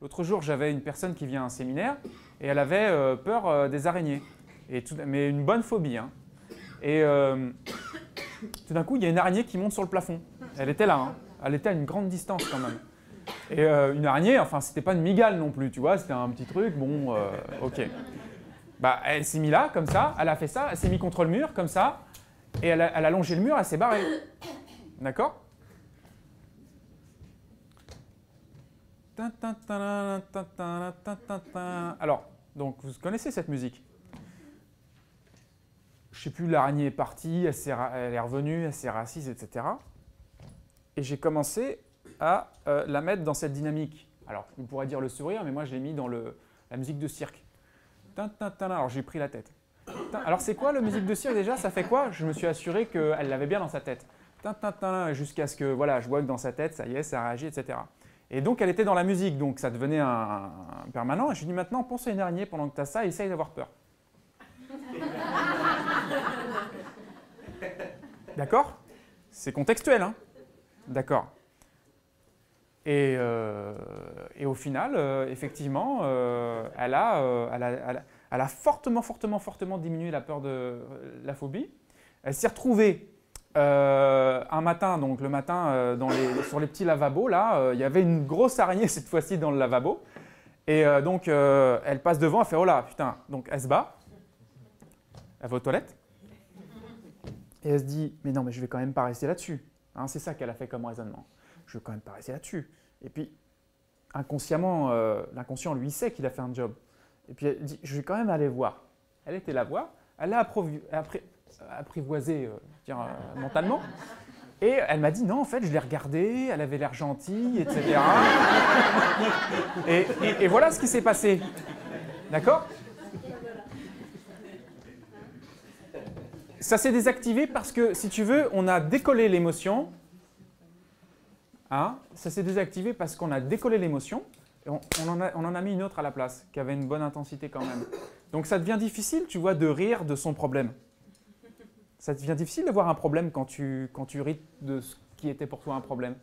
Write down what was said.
L'autre jour, j'avais une personne qui vient à un séminaire et elle avait euh, peur euh, des araignées, mais une bonne phobie. hein. Et euh, tout d'un coup, il y a une araignée qui monte sur le plafond. Elle était là, hein. elle était à une grande distance quand même. Et une araignée, enfin, c'était pas une migale non plus, tu vois, c'était un petit truc, bon, ok. Bah, elle s'est mise là, comme ça, elle a fait ça, elle s'est mise contre le mur, comme ça, et elle a, elle a longé le mur, elle s'est barrée. D'accord? Alors, donc, vous connaissez cette musique? Je sais plus, l'araignée est partie, elle, est revenue, elle s'est rassise, etc. Et j'ai commencé à euh, la mettre dans cette dynamique. Alors, on pourrait dire le sourire, mais moi, je l'ai mis dans la musique de cirque. Alors, j'ai pris la tête. Alors, c'est quoi la musique de cirque déjà? Ça fait quoi? Je me suis assuré qu'elle l'avait bien dans sa tête. Jusqu'à ce que voilà, je vois que dans sa tête, ça y est, ça réagit, etc. Et donc, elle était dans la musique, donc ça devenait un, un permanent. Et je lui ai dit maintenant, pense à une araignée pendant que tu as ça et essaye d'avoir peur. D'accord? C'est contextuel, hein? D'accord. Et, euh, et au final, euh, effectivement, euh, elle, a, elle, a, elle a- elle a fortement, fortement, fortement diminué la peur de la phobie. Elle s'est retrouvée euh, un matin, donc le matin, euh, sur les petits lavabos, là, euh, il y avait une grosse araignée cette fois-ci dans le lavabo. Et donc, elle passe devant, elle fait Oh là, putain. Donc, elle se bat. Elle va aux toilettes. Et elle se dit Mais non, mais je vais quand même pas rester là-dessus. Hein, c'est ça qu'elle a fait comme raisonnement. Je vais quand même pas rester là-dessus. Et puis, inconsciemment, l'inconscient, lui, sait qu'il a fait un job. Et puis, elle dit Je vais quand même aller voir. Elle était la voir. Elle l'a approvi- appré- apprivoisé euh, dire, euh, mentalement. Et elle m'a dit non, en fait, je l'ai regardée, elle avait l'air gentille, etc. et, voilà ce qui s'est passé. D'accord? Ça s'est désactivé parce que, si tu veux, on a décollé l'émotion. Hein? Ça s'est désactivé parce qu'on a décollé l'émotion on en a, on en a mis une autre à la place, qui avait une bonne intensité quand même. Donc ça devient difficile, tu vois, de rire de son problème. Ça devient difficile de voir un problème quand tu, quand tu ris de ce qui était pour toi un problème.